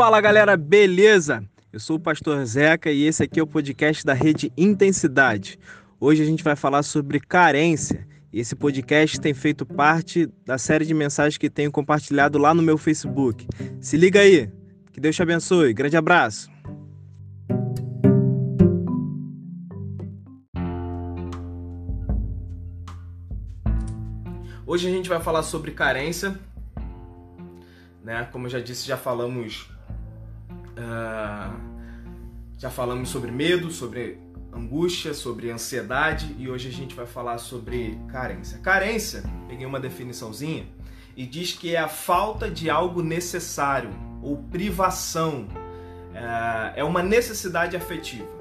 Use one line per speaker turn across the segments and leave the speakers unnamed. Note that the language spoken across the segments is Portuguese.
Fala galera, beleza? Eu sou o pastor Zeca e esse aqui é o podcast da Rede Intensidade. Hoje a gente vai falar sobre carência. Esse podcast tem feito parte da série de mensagens que tenho compartilhado lá no meu Facebook. Se liga aí. Que Deus te abençoe. Grande abraço. Hoje a gente vai falar sobre carência, né? Como eu já disse, já falamos, uh, já falamos sobre medo, sobre angústia, sobre ansiedade e hoje a gente vai falar sobre carência. Carência, peguei uma definiçãozinha e diz que é a falta de algo necessário ou privação, uh, é uma necessidade afetiva.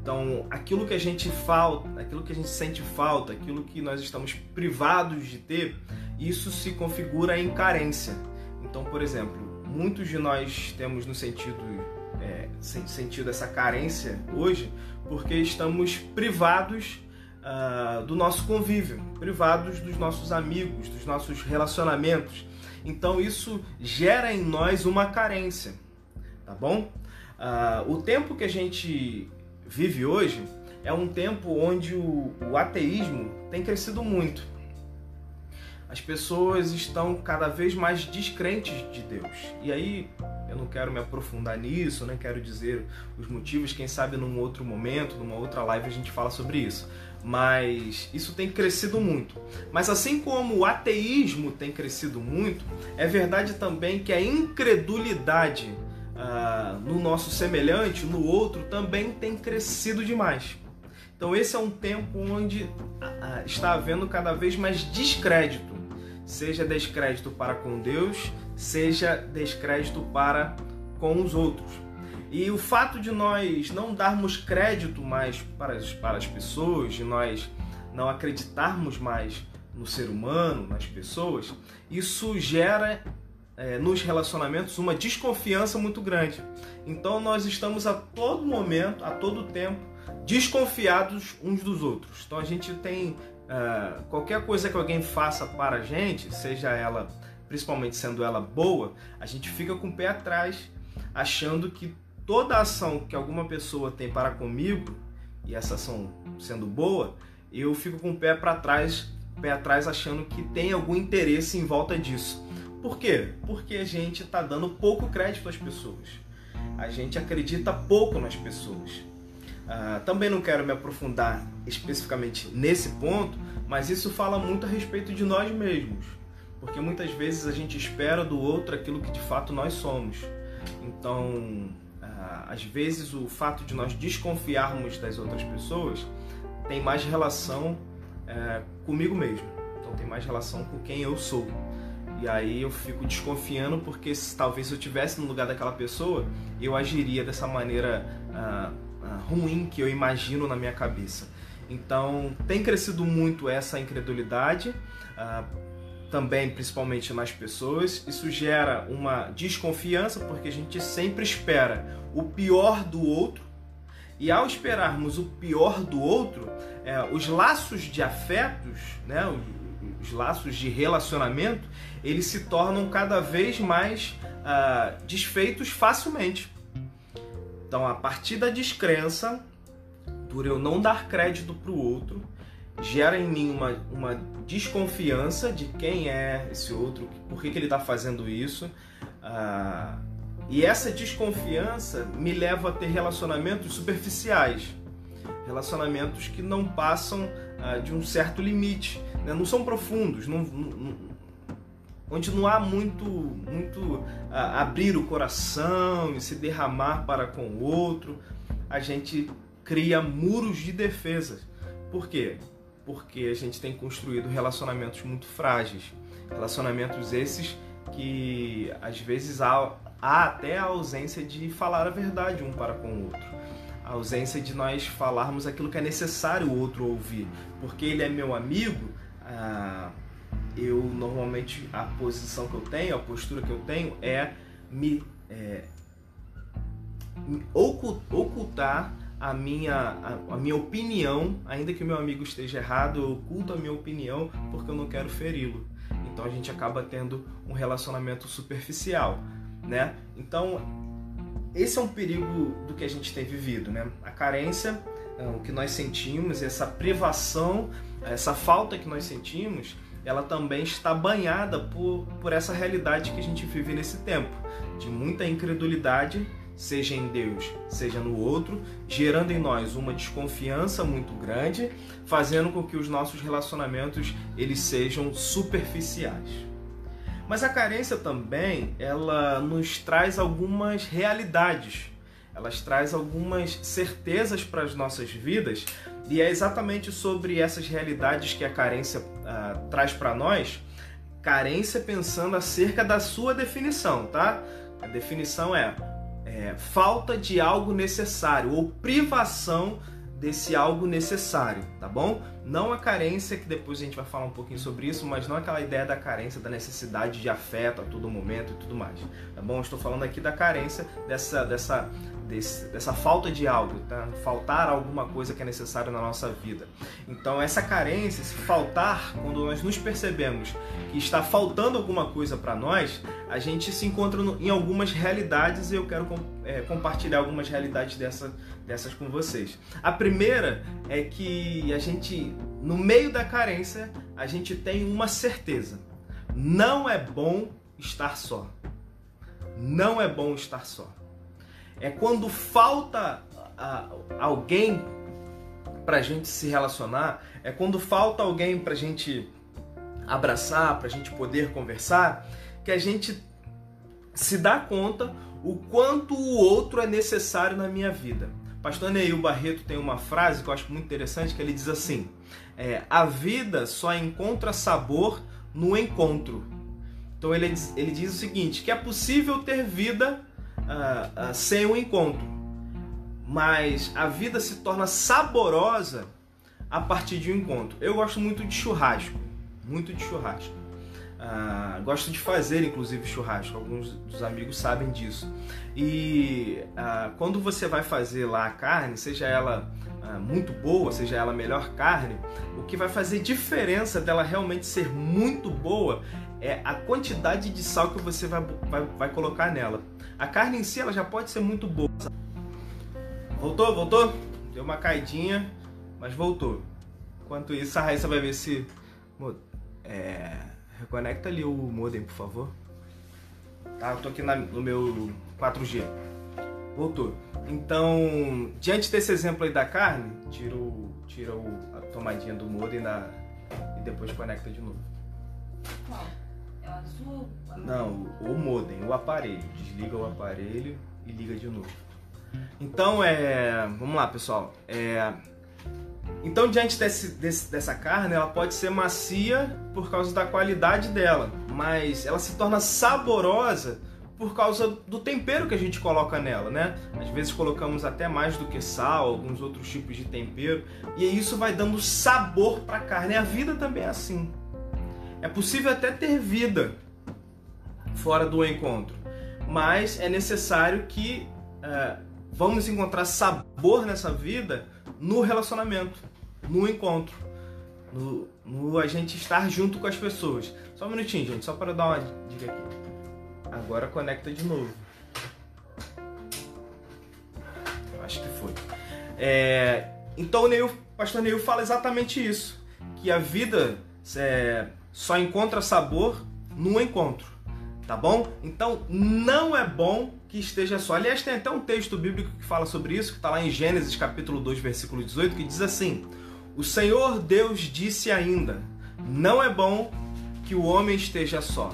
Então, aquilo que a gente falta, aquilo que a gente sente falta, aquilo que nós estamos privados de ter, isso se configura em carência. Então, por exemplo, muitos de nós temos no sentido é, sentido essa carência hoje porque estamos privados uh, do nosso convívio, privados dos nossos amigos, dos nossos relacionamentos. Então isso gera em nós uma carência, tá bom? Uh, o tempo que a gente vive hoje é um tempo onde o, o ateísmo tem crescido muito. As pessoas estão cada vez mais descrentes de Deus. E aí eu não quero me aprofundar nisso, nem quero dizer os motivos, quem sabe num outro momento, numa outra live a gente fala sobre isso. Mas isso tem crescido muito. Mas assim como o ateísmo tem crescido muito, é verdade também que a incredulidade ah, no nosso semelhante, no outro, também tem crescido demais. Então esse é um tempo onde ah, está havendo cada vez mais descrédito, seja descrédito para com Deus, seja descrédito para com os outros. E o fato de nós não darmos crédito mais para as, para as pessoas, de nós não acreditarmos mais no ser humano, nas pessoas, isso gera é, nos relacionamentos uma desconfiança muito grande. Então nós estamos a todo momento, a todo tempo, desconfiados uns dos outros. Então a gente tem uh, qualquer coisa que alguém faça para a gente, seja ela, principalmente sendo ela boa, a gente fica com o pé atrás, achando que toda ação que alguma pessoa tem para comigo, e essa ação sendo boa, eu fico com o pé para trás, pé atrás achando que tem algum interesse em volta disso. Por quê? Porque a gente está dando pouco crédito às pessoas. A gente acredita pouco nas pessoas. Uh, também não quero me aprofundar especificamente nesse ponto, mas isso fala muito a respeito de nós mesmos. Porque muitas vezes a gente espera do outro aquilo que de fato nós somos. Então, uh, às vezes o fato de nós desconfiarmos das outras pessoas tem mais relação uh, comigo mesmo. Então, tem mais relação com quem eu sou. E aí eu fico desconfiando porque se, talvez eu tivesse no lugar daquela pessoa, eu agiria dessa maneira ah, ah, ruim que eu imagino na minha cabeça. Então tem crescido muito essa incredulidade, ah, também principalmente nas pessoas. Isso gera uma desconfiança porque a gente sempre espera o pior do outro. E ao esperarmos o pior do outro, é, os laços de afetos, né, os laços de relacionamento, eles se tornam cada vez mais uh, desfeitos facilmente. Então, a partir da descrença, por eu não dar crédito para o outro, gera em mim uma, uma desconfiança de quem é esse outro, por que, que ele está fazendo isso. Uh, e essa desconfiança me leva a ter relacionamentos superficiais, relacionamentos que não passam uh, de um certo limite, né? não são profundos, não, onde não há muito, muito uh, abrir o coração e se derramar para com o outro, a gente cria muros de defesa. Por quê? Porque a gente tem construído relacionamentos muito frágeis, relacionamentos esses que às vezes há, há até a ausência de falar a verdade um para com o outro a ausência de nós falarmos aquilo que é necessário o outro ouvir. Porque ele é meu amigo, ah, eu normalmente a posição que eu tenho, a postura que eu tenho é me, é, me ocultar a minha, a, a, minha opinião, ainda que o meu amigo esteja errado, eu oculto a minha opinião porque eu não quero feri-lo. Então a gente acaba tendo um relacionamento superficial, né? Então esse é um perigo do que a gente tem vivido, né? A carência, é, o que nós sentimos, essa privação, essa falta que nós sentimos, ela também está banhada por, por essa realidade que a gente vive nesse tempo, de muita incredulidade, seja em Deus, seja no outro, gerando em nós uma desconfiança muito grande, fazendo com que os nossos relacionamentos eles sejam superficiais. Mas a carência também, ela nos traz algumas realidades. Elas traz algumas certezas para as nossas vidas e é exatamente sobre essas realidades que a carência uh, traz para nós. Carência pensando acerca da sua definição, tá? A definição é, é falta de algo necessário ou privação desse algo necessário, tá bom? Não a carência, que depois a gente vai falar um pouquinho sobre isso, mas não aquela ideia da carência, da necessidade de afeto a todo momento e tudo mais, tá bom? estou falando aqui da carência, dessa, dessa, desse, dessa falta de algo, tá? Faltar alguma coisa que é necessário na nossa vida. Então, essa carência, esse faltar, quando nós nos percebemos que está faltando alguma coisa para nós, a gente se encontra no, em algumas realidades e eu quero é, compartilhar algumas realidades dessa, dessas com vocês. A primeira é que a gente, no meio da carência, a gente tem uma certeza: não é bom estar só. Não é bom estar só. É quando falta alguém para a gente se relacionar, é quando falta alguém para a gente abraçar, para a gente poder conversar, que a gente se dá conta o quanto o outro é necessário na minha vida. Pastor Neil Barreto tem uma frase que eu acho muito interessante que ele diz assim: é, a vida só encontra sabor no encontro. Então ele, ele diz o seguinte: que é possível ter vida sem o um encontro, mas a vida se torna saborosa a partir de um encontro. Eu gosto muito de churrasco, muito de churrasco. Uh, gosto de fazer, inclusive, churrasco. Alguns dos amigos sabem disso. E uh, quando você vai fazer lá a carne, seja ela uh, muito boa, seja ela melhor carne, o que vai fazer diferença dela realmente ser muito boa é a quantidade de sal que você vai, vai, vai colocar nela. A carne em si ela já pode ser muito boa. Voltou? Voltou? Deu uma caidinha, mas voltou. Enquanto isso, a Raíssa vai ver se. É Reconecta ali o modem, por favor. Tá, eu tô aqui na, no meu 4G. Voltou. Então, diante desse exemplo aí da carne, tira, o, tira o, a tomadinha do modem da, e depois conecta de novo.
Azul?
Não, o modem, o aparelho. Desliga o aparelho e liga de novo. Então, é, vamos lá, pessoal. É, então, diante desse, desse, dessa carne, ela pode ser macia por causa da qualidade dela, mas ela se torna saborosa por causa do tempero que a gente coloca nela, né? Às vezes colocamos até mais do que sal, alguns outros tipos de tempero, e isso vai dando sabor para a carne. A vida também é assim. É possível até ter vida fora do encontro, mas é necessário que uh, vamos encontrar sabor nessa vida no relacionamento, no encontro, no, no, a gente estar junto com as pessoas. Só um minutinho, gente, só para dar uma dica aqui. Agora conecta de novo. Acho que foi. É, então o Neil, pastor Neil fala exatamente isso, que a vida é, só encontra sabor no encontro tá bom? Então não é bom que esteja só. Aliás, tem até um texto bíblico que fala sobre isso, que está lá em Gênesis capítulo 2, versículo 18, que diz assim: O Senhor Deus disse ainda: Não é bom que o homem esteja só.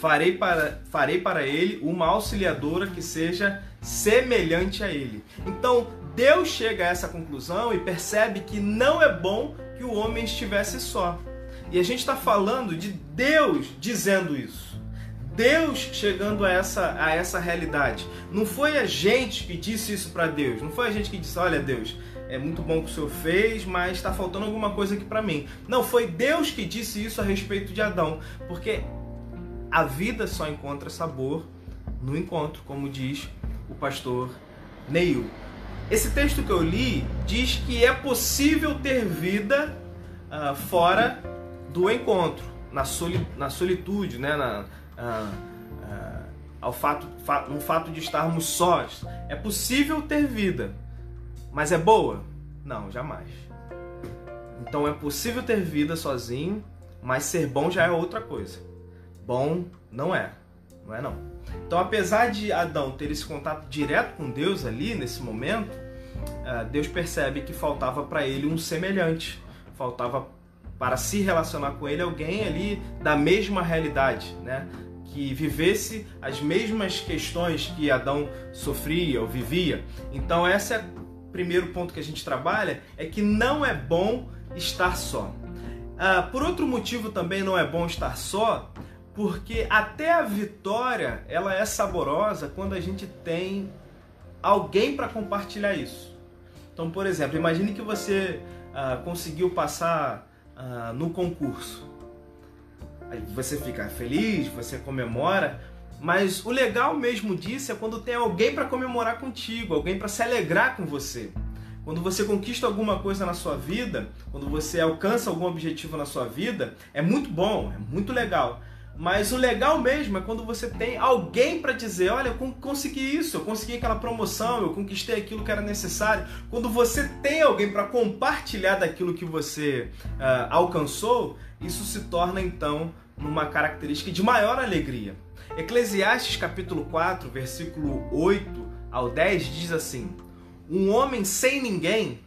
Farei para, farei para ele uma auxiliadora que seja semelhante a ele. Então, Deus chega a essa conclusão e percebe que não é bom que o homem estivesse só. E a gente está falando de Deus dizendo isso. Deus chegando a essa, a essa realidade. Não foi a gente que disse isso para Deus. Não foi a gente que disse: Olha, Deus, é muito bom que o Senhor fez, mas está faltando alguma coisa aqui para mim. Não, foi Deus que disse isso a respeito de Adão. Porque a vida só encontra sabor no encontro, como diz o pastor Neil. Esse texto que eu li diz que é possível ter vida uh, fora do encontro, na, soli na solitude, né? na, ah, ah, ao fato, no fato de estarmos sós. É possível ter vida, mas é boa? Não, jamais. Então é possível ter vida sozinho, mas ser bom já é outra coisa. Bom não é, não é não. Então apesar de Adão ter esse contato direto com Deus ali nesse momento, eh, Deus percebe que faltava para ele um semelhante, faltava para se relacionar com ele alguém ali da mesma realidade, né? que vivesse as mesmas questões que Adão sofria ou vivia. Então esse é o primeiro ponto que a gente trabalha, é que não é bom estar só. Ah, por outro motivo também não é bom estar só, porque até a vitória ela é saborosa quando a gente tem alguém para compartilhar isso. Então, por exemplo, imagine que você ah, conseguiu passar ah, no concurso você fica feliz, você comemora, mas o legal mesmo disso é quando tem alguém para comemorar contigo, alguém para se alegrar com você. Quando você conquista alguma coisa na sua vida, quando você alcança algum objetivo na sua vida, é muito bom, é muito legal. Mas o legal mesmo é quando você tem alguém para dizer: olha, eu consegui isso, eu consegui aquela promoção, eu conquistei aquilo que era necessário. Quando você tem alguém para compartilhar daquilo que você uh, alcançou, isso se torna então numa característica de maior alegria. Eclesiastes capítulo 4, versículo 8 ao 10 diz assim: Um homem sem ninguém,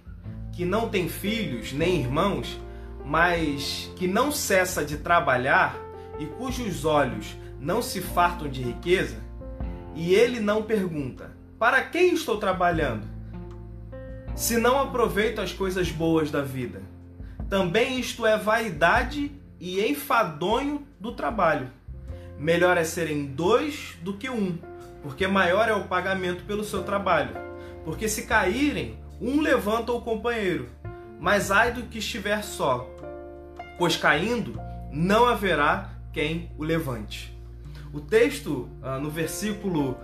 que não tem filhos nem irmãos, mas que não cessa de trabalhar e cujos olhos não se fartam de riqueza, e ele não pergunta: Para quem estou trabalhando? Se não aproveito as coisas boas da vida. Também isto é vaidade e enfadonho do trabalho. Melhor é serem dois do que um, porque maior é o pagamento pelo seu trabalho. Porque se caírem, um levanta o companheiro, mas ai do que estiver só, pois caindo não haverá quem o levante. O texto, ah, no versículo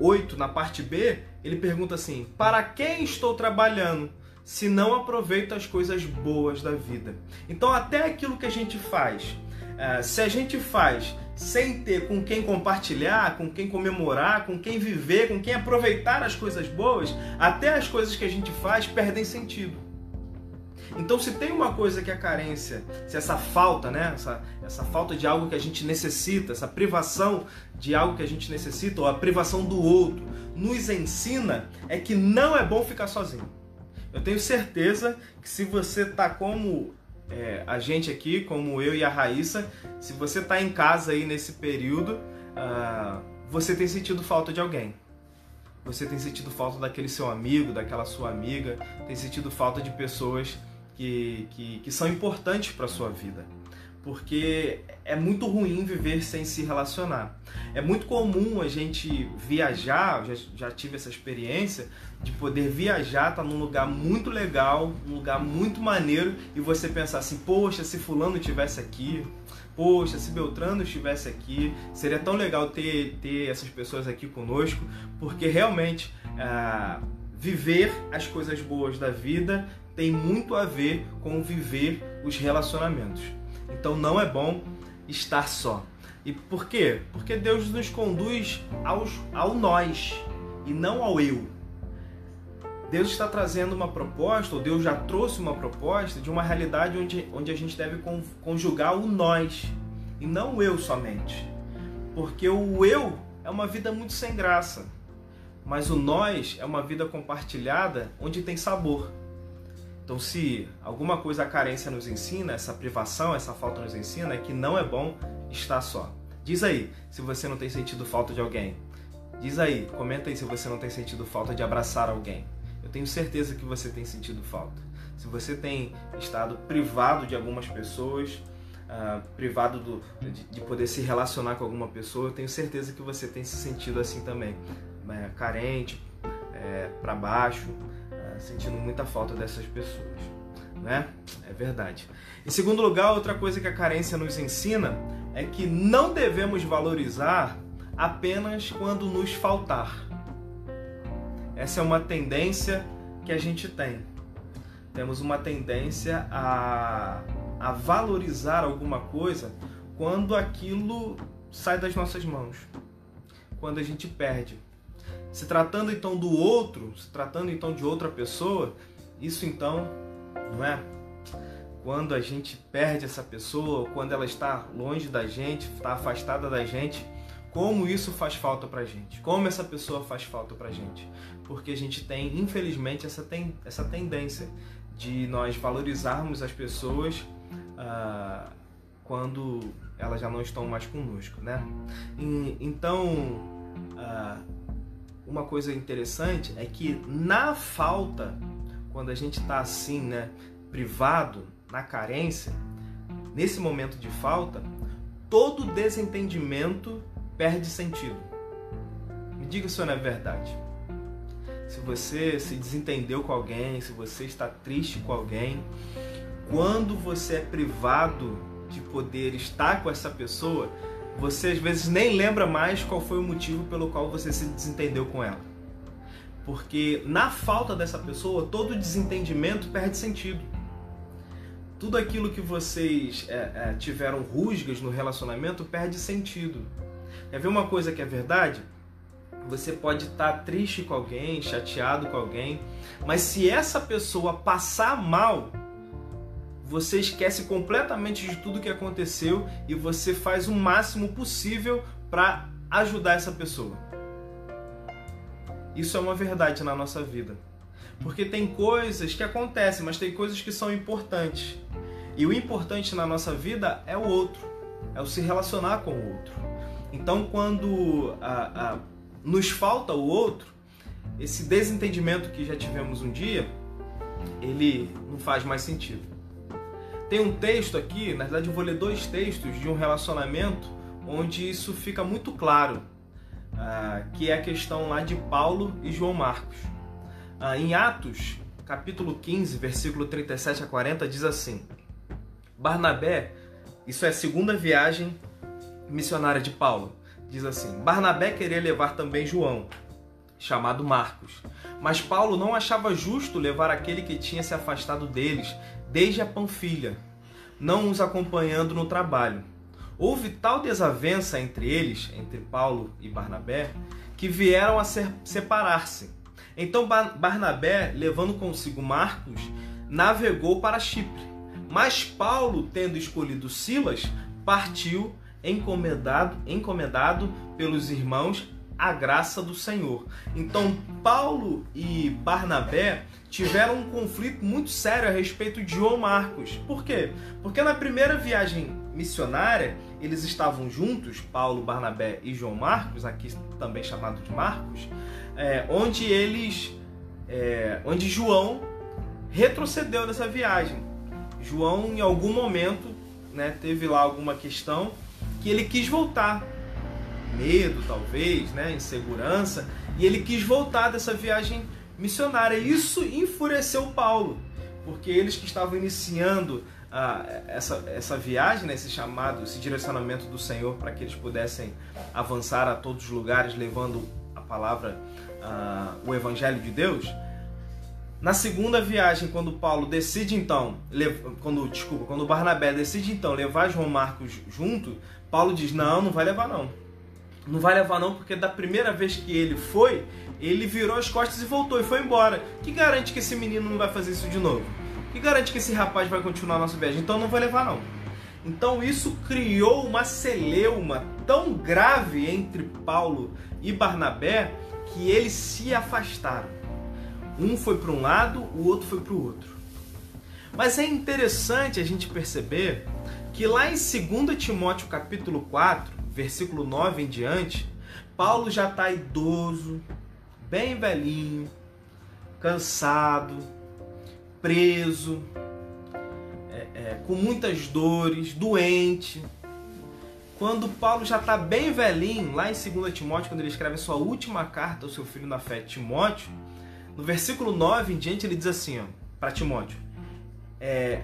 8, ah, na parte B, ele pergunta assim: Para quem estou trabalhando? se não aproveita as coisas boas da vida. Então, até aquilo que a gente faz, uh, se a gente faz sem ter com quem compartilhar, com quem comemorar, com quem viver, com quem aproveitar as coisas boas, até as coisas que a gente faz perdem sentido. Então, se tem uma coisa que é a carência, se essa falta, né, essa, essa falta de algo que a gente necessita, essa privação de algo que a gente necessita, ou a privação do outro, nos ensina, é que não é bom ficar sozinho. Eu tenho certeza que se você tá como é, a gente aqui, como eu e a Raíssa, se você tá em casa aí nesse período, uh, você tem sentido falta de alguém. Você tem sentido falta daquele seu amigo, daquela sua amiga, tem sentido falta de pessoas que, que, que são importantes para sua vida porque é muito ruim viver sem se relacionar. É muito comum a gente viajar, já, já tive essa experiência de poder viajar, tá num lugar muito legal, um lugar muito maneiro e você pensar assim: poxa, se Fulano tivesse aqui, poxa, se Beltrano estivesse aqui, seria tão legal ter, ter essas pessoas aqui conosco, porque realmente ah, viver as coisas boas da vida tem muito a ver com viver os relacionamentos. Então não é bom estar só. E por quê? Porque Deus nos conduz aos, ao nós e não ao eu. Deus está trazendo uma proposta, ou Deus já trouxe uma proposta de uma realidade onde, onde a gente deve conjugar o nós e não o eu somente. Porque o eu é uma vida muito sem graça, mas o nós é uma vida compartilhada onde tem sabor. Então, se alguma coisa a carência nos ensina, essa privação, essa falta nos ensina, é que não é bom estar só. Diz aí se você não tem sentido falta de alguém. Diz aí, comenta aí se você não tem sentido falta de abraçar alguém. Eu tenho certeza que você tem sentido falta. Se você tem estado privado de algumas pessoas, uh, privado do, de, de, poder se relacionar com alguma pessoa, eu tenho certeza que você tem se sentido assim também. É, carente, é, para baixo, sentindo muita falta dessas pessoas, né? É verdade. Em segundo lugar, outra coisa que a carência nos ensina é que não devemos valorizar apenas quando nos faltar. Essa é uma tendência que a gente tem. Temos uma tendência a, a valorizar alguma coisa quando aquilo sai das nossas mãos. quando a gente perde. Se tratando então do outro, se tratando então de outra pessoa, isso então, não é? Quando a gente perde essa pessoa, quando ela está longe da gente, está afastada da gente, como isso faz falta pra gente? Como essa pessoa faz falta pra gente? Porque a gente tem, infelizmente, essa, ten, essa tendência de nós valorizarmos as pessoas ah, quando elas já não estão mais conosco, né? E, então, ah, uma coisa interessante é que na falta, quando a gente está assim, né, privado, na carência, nesse momento de falta, todo desentendimento perde sentido. Me diga se não é verdade. Se você se desentendeu com alguém, se você está triste com alguém, quando você é privado de poder estar com essa pessoa, você às vezes nem lembra mais qual foi o motivo pelo qual você se desentendeu com ela. Porque na falta dessa pessoa, todo desentendimento perde sentido. Tudo aquilo que vocês é, é, tiveram rusgas no relacionamento perde sentido. Quer ver uma coisa que é verdade? Você pode estar triste com alguém, chateado com alguém, mas se essa pessoa passar mal, você esquece completamente de tudo que aconteceu e você faz o máximo possível para ajudar essa pessoa. Isso é uma verdade na nossa vida. Porque tem coisas que acontecem, mas tem coisas que são importantes. E o importante na nossa vida é o outro, é o se relacionar com o outro. Então, quando a, a, nos falta o outro, esse desentendimento que já tivemos um dia, ele não faz mais sentido. Tem um texto aqui, na verdade eu vou ler dois textos de um relacionamento onde isso fica muito claro, ah, que é a questão lá de Paulo e João Marcos. Ah, em Atos, capítulo 15, versículo 37 a 40, diz assim: Barnabé, isso é a segunda viagem missionária de Paulo, diz assim: Barnabé queria levar também João, chamado Marcos. Mas Paulo não achava justo levar aquele que tinha se afastado deles desde a Panfilha, não os acompanhando no trabalho. Houve tal desavença entre eles, entre Paulo e Barnabé, que vieram a separar-se. Então Barnabé, levando consigo Marcos, navegou para Chipre. Mas Paulo, tendo escolhido Silas, partiu encomendado, encomendado pelos irmãos a graça do Senhor. Então, Paulo e Barnabé tiveram um conflito muito sério a respeito de João Marcos. Por quê? Porque na primeira viagem missionária, eles estavam juntos, Paulo, Barnabé e João Marcos, aqui também chamado de Marcos, é, onde eles, é, onde João retrocedeu nessa viagem. João, em algum momento, né, teve lá alguma questão que ele quis voltar. Medo, talvez, né? insegurança. E ele quis voltar dessa viagem missionária. Isso enfureceu Paulo, porque eles que estavam iniciando ah, essa, essa viagem, né, esse chamado, esse direcionamento do Senhor para que eles pudessem avançar a todos os lugares levando a palavra, ah, o Evangelho de Deus. Na segunda viagem, quando Paulo decide então, quando desculpa, quando Barnabé decide então levar João Marcos junto, Paulo diz: "Não, não vai levar não. Não vai levar não, porque da primeira vez que ele foi, ele virou as costas e voltou e foi embora. Que garante que esse menino não vai fazer isso de novo? Que garante que esse rapaz vai continuar a nossa viagem? Então não vai levar não." Então isso criou uma celeuma tão grave entre Paulo e Barnabé que eles se afastaram. Um foi para um lado, o outro foi para o outro. Mas é interessante a gente perceber que lá em 2 Timóteo capítulo 4, versículo 9 em diante, Paulo já está idoso, bem velhinho, cansado, preso, é, é, com muitas dores, doente. Quando Paulo já está bem velhinho, lá em 2 Timóteo, quando ele escreve a sua última carta ao seu filho na fé, Timóteo, no versículo 9 em diante, ele diz assim, para Timóteo: é,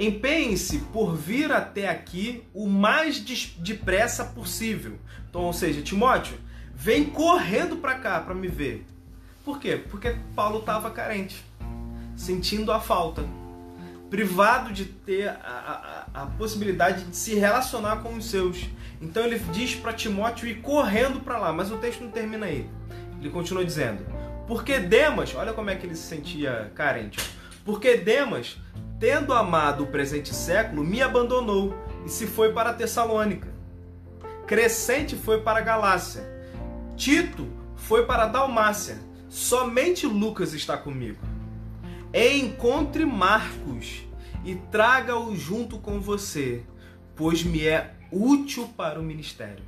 Empenhe-se por vir até aqui o mais depressa possível. Então, ou seja, Timóteo, vem correndo para cá para me ver. Por quê? Porque Paulo estava carente, sentindo a falta, privado de ter a, a, a possibilidade de se relacionar com os seus. Então ele diz para Timóteo ir correndo para lá, mas o texto não termina aí. Ele continua dizendo: Porque Demas, olha como é que ele se sentia carente. Porque Demas, tendo amado o presente século, me abandonou e se foi para Tessalônica. Crescente foi para Galácia. Tito foi para Dalmácia. Somente Lucas está comigo. Encontre Marcos e traga-o junto com você, pois me é útil para o ministério.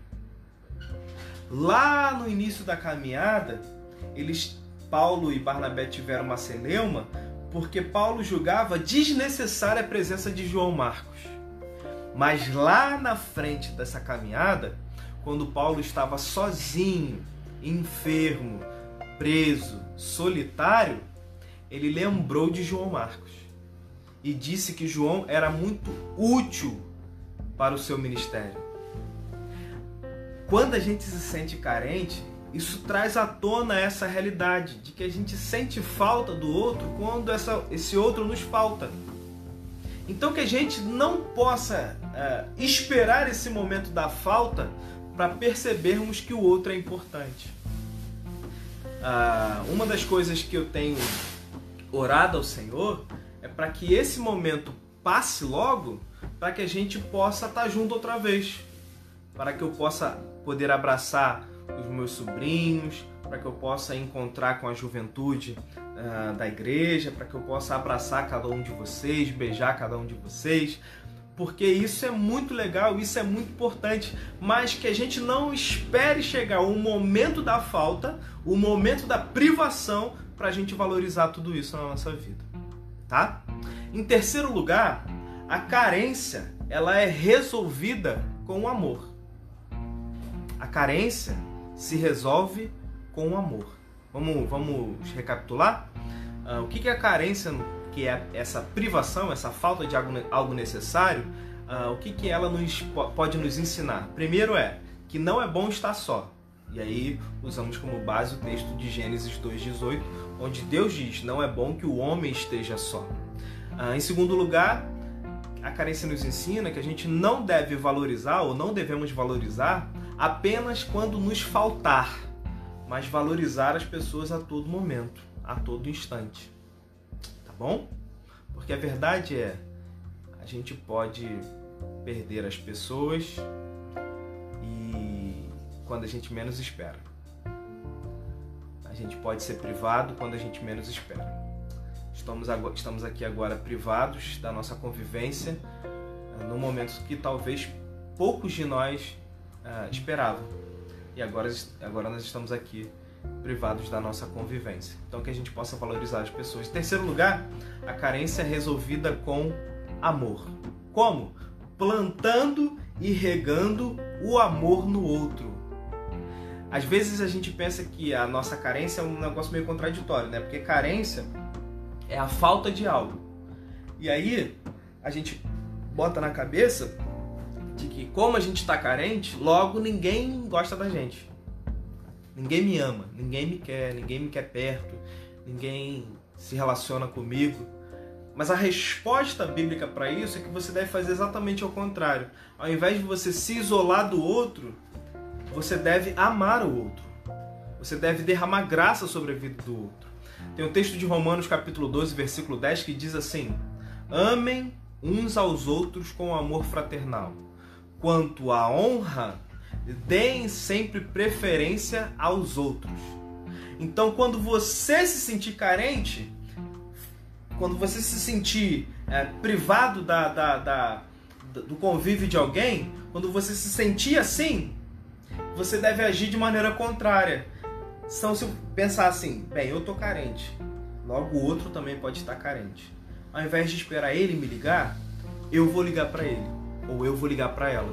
Lá no início da caminhada, eles Paulo e Barnabé tiveram uma celeuma porque Paulo julgava desnecessária a presença de João Marcos. Mas lá na frente dessa caminhada, quando Paulo estava sozinho, enfermo, preso, solitário, ele lembrou de João Marcos e disse que João era muito útil para o seu ministério. Quando a gente se sente carente, isso traz à tona essa realidade de que a gente sente falta do outro quando essa, esse outro nos falta. Então que a gente não possa uh, esperar esse momento da falta para percebermos que o outro é importante. Uh, uma das coisas que eu tenho orado ao Senhor é para que esse momento passe logo, para que a gente possa estar tá junto outra vez, para que eu possa poder abraçar os meus sobrinhos, para que eu possa encontrar com a juventude uh, da igreja, para que eu possa abraçar cada um de vocês, beijar cada um de vocês, porque isso é muito legal, isso é muito importante, mas que a gente não espere chegar o momento da falta, o momento da privação para a gente valorizar tudo isso na nossa vida, tá? Em terceiro lugar, a carência ela é resolvida com o amor. A carência se resolve com o amor. Vamos, vamos recapitular? Uh, o que, que é a carência, que é essa privação, essa falta de algo necessário? Uh, o que, que ela nos, pode nos ensinar? Primeiro é que não é bom estar só. E aí usamos como base o texto de Gênesis 2,18, onde Deus diz: Não é bom que o homem esteja só. Ah, em segundo lugar, a carência nos ensina que a gente não deve valorizar ou não devemos valorizar apenas quando nos faltar, mas valorizar as pessoas a todo momento, a todo instante. Tá bom? Porque a verdade é, a gente pode perder as pessoas quando a gente menos espera. A gente pode ser privado quando a gente menos espera. Estamos, agora, estamos aqui agora privados da nossa convivência no momento que talvez poucos de nós uh, esperavam. E agora, agora nós estamos aqui privados da nossa convivência. Então que a gente possa valorizar as pessoas. Em terceiro lugar, a carência é resolvida com amor. Como? Plantando e regando o amor no outro. Às vezes a gente pensa que a nossa carência é um negócio meio contraditório, né? Porque carência é a falta de algo. E aí a gente bota na cabeça de que como a gente está carente, logo ninguém gosta da gente. Ninguém me ama, ninguém me quer, ninguém me quer perto, ninguém se relaciona comigo. Mas a resposta bíblica para isso é que você deve fazer exatamente ao contrário. Ao invés de você se isolar do outro, você deve amar o outro. Você deve derramar graça sobre a vida do outro. Tem um texto de Romanos capítulo 12, versículo 10 que diz assim: Amem uns aos outros com amor fraternal. Quanto à honra, deem sempre preferência aos outros. Então, quando você se sentir carente, quando você se sentir é, privado da, da, da, do convívio de alguém, quando você se sentir assim, você deve agir de maneira contrária. Então, se pensar assim, bem, eu tô carente, logo o outro também pode estar carente. Ao invés de esperar ele me ligar, eu vou ligar para ele, ou eu vou ligar para ela.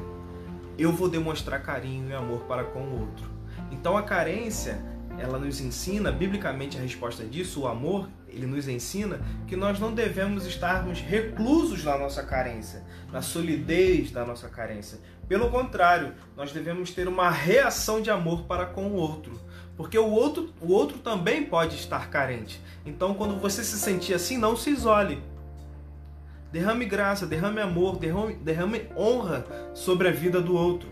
Eu vou demonstrar carinho e amor para com o outro. Então a carência, ela nos ensina, biblicamente a resposta disso, o amor, ele nos ensina que nós não devemos estarmos reclusos na nossa carência, na solidez da nossa carência. Pelo contrário, nós devemos ter uma reação de amor para com o outro, porque o outro, o outro também pode estar carente. Então, quando você se sentir assim, não se isole. Derrame graça, derrame amor, derrame, derrame honra sobre a vida do outro.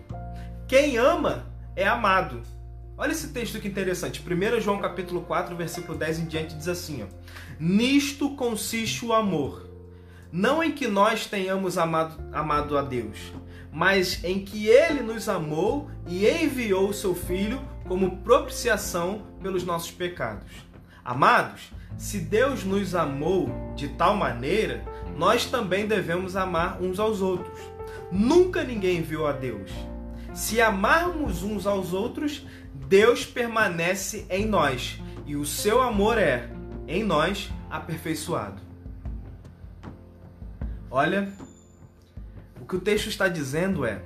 Quem ama é amado. Olha esse texto que interessante. 1 João capítulo 4, versículo 10 em diante diz assim: ó, Nisto consiste o amor, não em que nós tenhamos amado, amado a Deus, mas em que ele nos amou e enviou o seu filho como propiciação pelos nossos pecados. Amados, se Deus nos amou de tal maneira, nós também devemos amar uns aos outros. Nunca ninguém viu a Deus. Se amarmos uns aos outros, Deus permanece em nós e o seu amor é, em nós, aperfeiçoado. Olha, o que o texto está dizendo é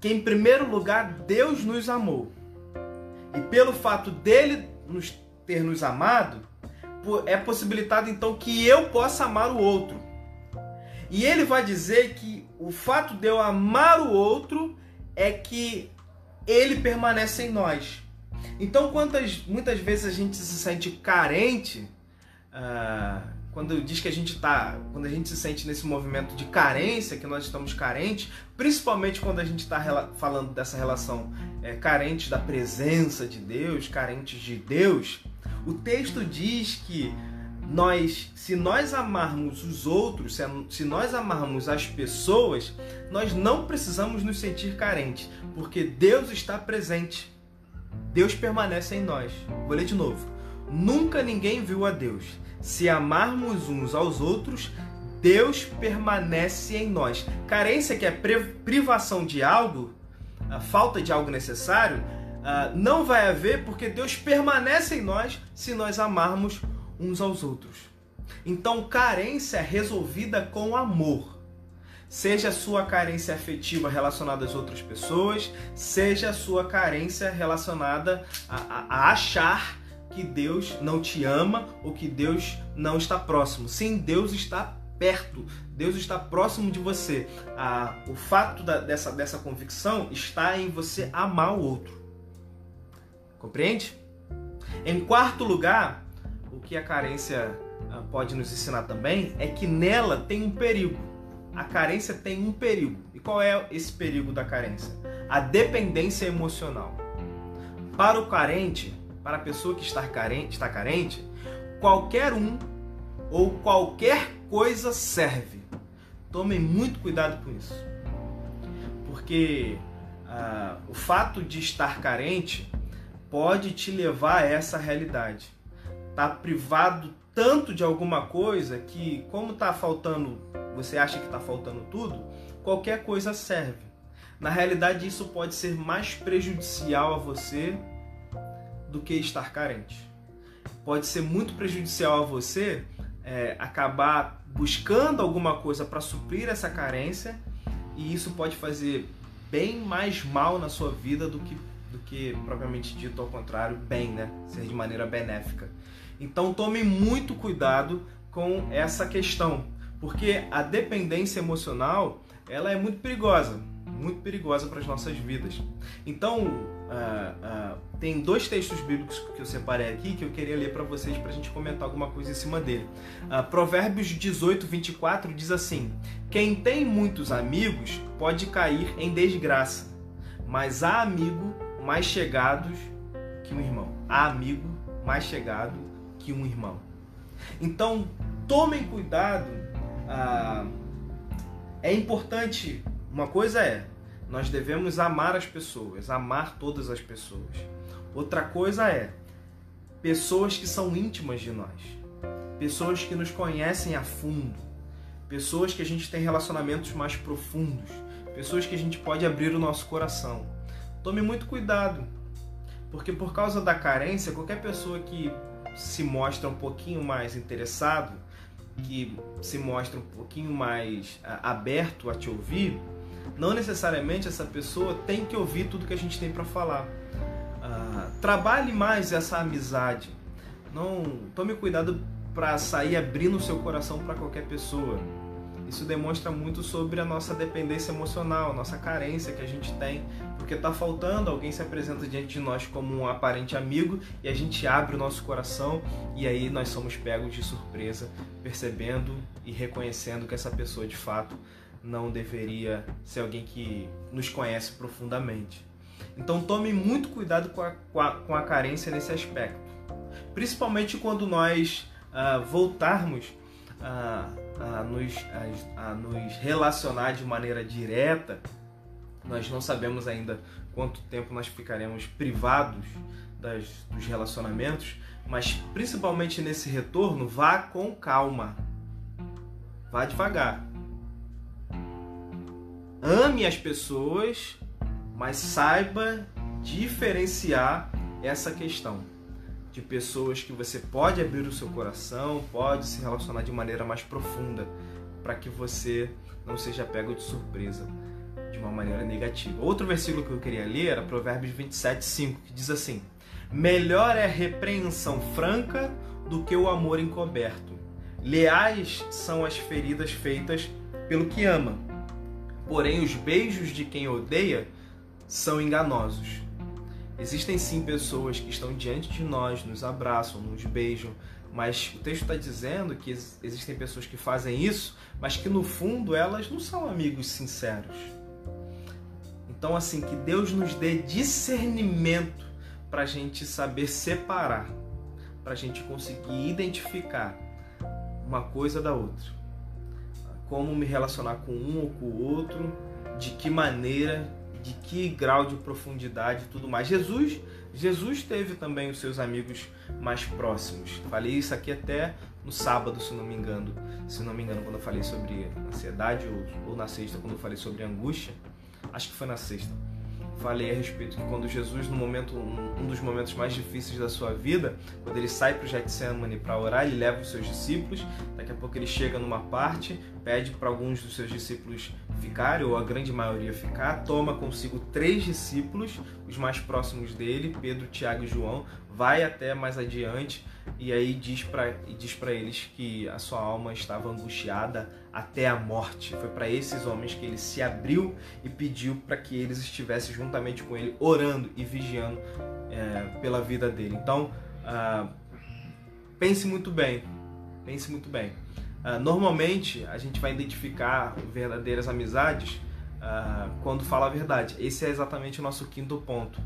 que, em primeiro lugar, Deus nos amou. E pelo fato dele nos ter nos amado, é possibilitado então que eu possa amar o outro. E ele vai dizer que o fato de eu amar o outro é que ele permanece em nós. Então, quantas muitas vezes a gente se sente carente, uh, quando diz que a gente está, quando a gente se sente nesse movimento de carência, que nós estamos carentes, principalmente quando a gente está falando dessa relação é, carente da presença de Deus, carentes de Deus, o texto diz que nós, se nós amarmos os outros, se, nós amarmos as pessoas, nós não precisamos nos sentir carentes, porque Deus está presente. Deus permanece em nós. Vou ler de novo. Nunca ninguém viu a Deus. Se amarmos uns aos outros, Deus permanece em nós. Carência, que é privação de algo, a falta de algo necessário, uh, não vai haver porque Deus permanece em nós se nós amarmos uns aos outros. Então, carência é resolvida com amor. Seja a sua carência afetiva relacionada às outras pessoas, seja a sua carência relacionada a, a, a achar que Deus não te ama ou que Deus não está próximo. Sim, Deus está perto, Deus está próximo de você. Ah, o fato da, dessa, dessa convicção está em você amar o outro. Compreende? Em quarto lugar, o que a carência ah, pode nos ensinar também é que nela tem um perigo. A carência tem um perigo. E qual é esse perigo da carência? A dependência emocional. Para o carente, para a pessoa que está carente, está carente, qualquer um ou qualquer coisa serve. Tomem muito cuidado com isso. Porque ah, o fato de estar carente pode te levar a essa realidade. Tá privado tanto de alguma coisa que, como tá faltando, você acha que tá faltando tudo, qualquer coisa serve. Na realidade, isso pode ser mais prejudicial a você do que estar carente. Pode ser muito prejudicial a você é, acabar buscando alguma coisa para suprir essa carência e isso pode fazer bem mais mal na sua vida do que que propriamente dito ao contrário, bem, né? Ser de maneira benéfica. Então tome muito cuidado com essa questão, porque a dependência emocional ela é muito perigosa, muito perigosa para as nossas vidas. Então uh, uh, tem dois textos bíblicos que eu separei aqui que eu queria ler para vocês para a gente comentar alguma coisa em cima dele. Uh, Provérbios 18, 24 diz assim: Quem tem muitos amigos pode cair em desgraça, mas há amigo mais chegados que um irmão. Há amigo mais chegado que um irmão. Então, tomem cuidado. Ah, é importante. Uma coisa é, nós devemos amar as pessoas, amar todas as pessoas. Outra coisa é, pessoas que são íntimas de nós, pessoas que nos conhecem a fundo, pessoas que a gente tem relacionamentos mais profundos, pessoas que a gente pode abrir o nosso coração. Tome muito cuidado, porque por causa da carência, qualquer pessoa que se mostra um pouquinho mais interessado, que se mostra um pouquinho mais aberto a te ouvir, não necessariamente essa pessoa tem que ouvir tudo que a gente tem para falar. Uh, trabalhe mais essa amizade. Não tome cuidado para sair abrindo o seu coração para qualquer pessoa. Isso demonstra muito sobre a nossa dependência emocional, nossa carência que a gente tem, porque está faltando, alguém se apresenta diante de nós como um aparente amigo e a gente abre o nosso coração e aí nós somos pegos de surpresa, percebendo e reconhecendo que essa pessoa de fato não deveria ser alguém que nos conhece profundamente. Então tome muito cuidado com a, com a, com a carência nesse aspecto. Principalmente quando nós uh, voltarmos a, a, nos, a, a nos relacionar de maneira direta, nós não sabemos ainda quanto tempo nós ficaremos privados das, dos relacionamentos, mas principalmente nesse retorno, vá com calma. Vá devagar. Ame as pessoas, mas saiba diferenciar essa questão de pessoas que você pode abrir o seu coração, pode se relacionar de maneira mais profunda, para que você não seja pego de surpresa de uma maneira negativa. Outro versículo que eu queria ler era Provérbios 27, 5, que diz assim: Melhor é a repreensão franca do que o amor encoberto. Leais são as feridas feitas pelo que ama, porém os beijos de quem odeia são enganosos. Existem sim pessoas que estão diante de nós, nos abraçam, nos beijam, mas o texto está dizendo que existem pessoas que fazem isso, mas que no fundo elas não são amigos sinceros. Então, assim, que Deus nos dê discernimento para a gente saber separar, para a gente conseguir identificar uma coisa da outra. Como me relacionar com um ou com o outro, de que maneira de que grau de profundidade e tudo mais. Jesus, Jesus teve também os seus amigos mais próximos. Falei isso aqui até no sábado, se não me engano. Se não me engano, quando eu falei sobre ansiedade ou, ou na sexta, quando eu falei sobre angústia. Acho que foi na sexta falei a respeito que quando Jesus, no momento, um, dos momentos mais difíceis da sua vida, quando ele sai para o Getsemane para orar, ele leva os seus discípulos. Daqui a pouco ele chega numa parte, pede para alguns dos seus discípulos ficarem, ou a grande maioria ficar, toma consigo três discípulos, os mais próximos dele, Pedro, Tiago e João, vai até mais adiante e aí diz para diz eles que a sua alma estava angustiada até a morte. Foi para esses homens que ele se abriu e pediu para que eles estivessem juntamente com ele orando e vigiando é, pela vida dele. Então ah, pense muito bem, pense muito bem. Ah, normalmente a gente vai identificar verdadeiras amizades ah, quando fala a verdade. Esse é exatamente o nosso quinto ponto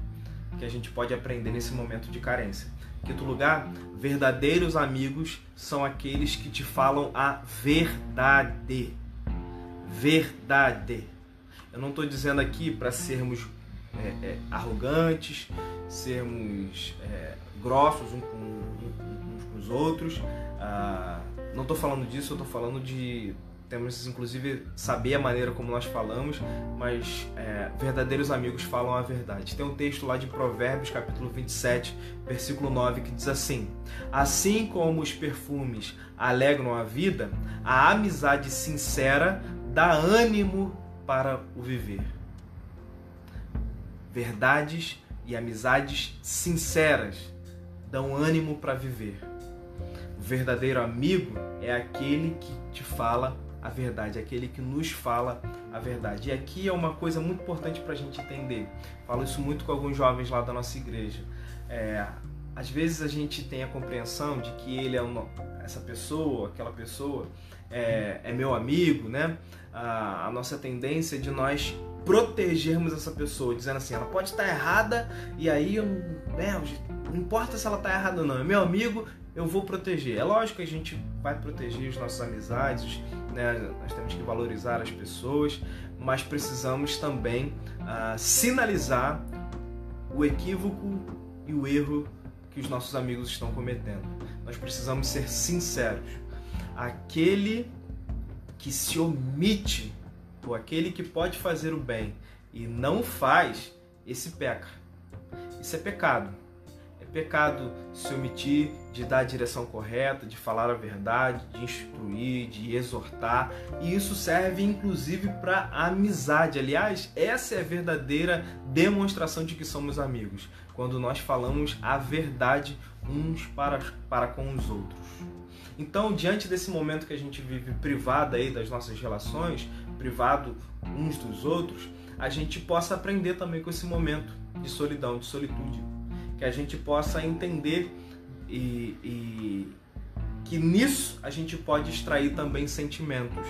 que a gente pode aprender nesse momento de carência. Quinto lugar, verdadeiros amigos são aqueles que te falam a verdade. Verdade. Eu não estou dizendo aqui para sermos é, é, arrogantes, sermos é, grossos uns com, uns com os outros. Ah, não estou falando disso, eu estou falando de temos inclusive saber a maneira como nós falamos, mas é, verdadeiros amigos falam a verdade. Tem um texto lá de Provérbios, capítulo 27, versículo 9, que diz assim: Assim como os perfumes alegram a vida, a amizade sincera dá ânimo para o viver. Verdades e amizades sinceras dão ânimo para viver. O verdadeiro amigo é aquele que te fala a verdade, aquele que nos fala a verdade. E aqui é uma coisa muito importante para a gente entender. Falo isso muito com alguns jovens lá da nossa igreja. É, às vezes a gente tem a compreensão de que ele é uma, essa pessoa, aquela pessoa é, é meu amigo, né? A, a, nossa tendência de nós protegermos essa pessoa, dizendo assim, ela pode estar errada e aí né, não importa se ela está errada ou não, é meu amigo, eu vou proteger. É lógico que a gente vai proteger as nossas amizades, né? nós temos que valorizar as pessoas, mas precisamos também uh, sinalizar o equívoco e o erro que os nossos amigos estão cometendo. Nós precisamos ser sinceros. Aquele que se omite, ou aquele que pode fazer o bem e não faz, esse peca. Isso é pecado pecado se omitir de dar a direção correta, de falar a verdade, de instruir, de exortar. E isso serve inclusive para amizade. Aliás, essa é a verdadeira demonstração de que somos amigos, quando nós falamos a verdade uns para, para com os outros. Então, diante desse momento que a gente vive privado aí das nossas relações, privado uns dos outros, a gente possa aprender também com esse momento de solidão, de solitude. Que a gente possa entender e, e que nisso a gente pode extrair também sentimentos,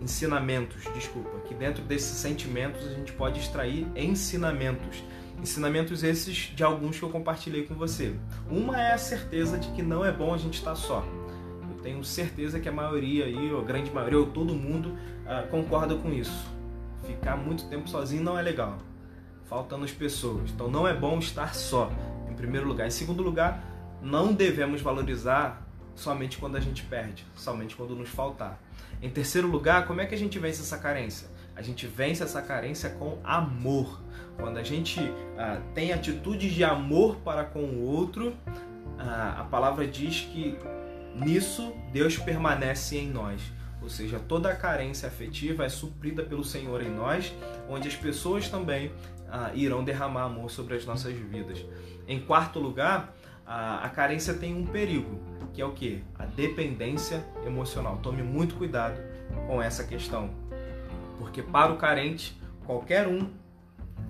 ensinamentos, desculpa, que dentro desses sentimentos a gente pode extrair ensinamentos. Ensinamentos esses de alguns que eu compartilhei com você. Uma é a certeza de que não é bom a gente estar só. Eu tenho certeza que a maioria aí, a grande maioria, ou todo mundo uh, concorda com isso. Ficar muito tempo sozinho não é legal. Faltando as pessoas. Então não é bom estar só, em primeiro lugar. Em segundo lugar, não devemos valorizar somente quando a gente perde, somente quando nos faltar. Em terceiro lugar, como é que a gente vence essa carência? A gente vence essa carência com amor. Quando a gente ah, tem atitudes de amor para com o outro, ah, a palavra diz que nisso Deus permanece em nós. Ou seja, toda a carência afetiva é suprida pelo Senhor em nós, onde as pessoas também ah, irão derramar amor sobre as nossas vidas. Em quarto lugar, a, a carência tem um perigo, que é o que? A dependência emocional. Tome muito cuidado com essa questão, porque para o carente, qualquer um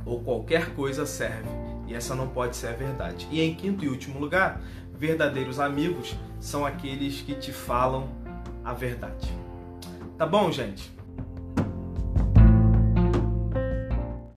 ou qualquer coisa serve, e essa não pode ser a verdade. E em quinto e último lugar, verdadeiros amigos são aqueles que te falam a verdade. Tá bom, gente?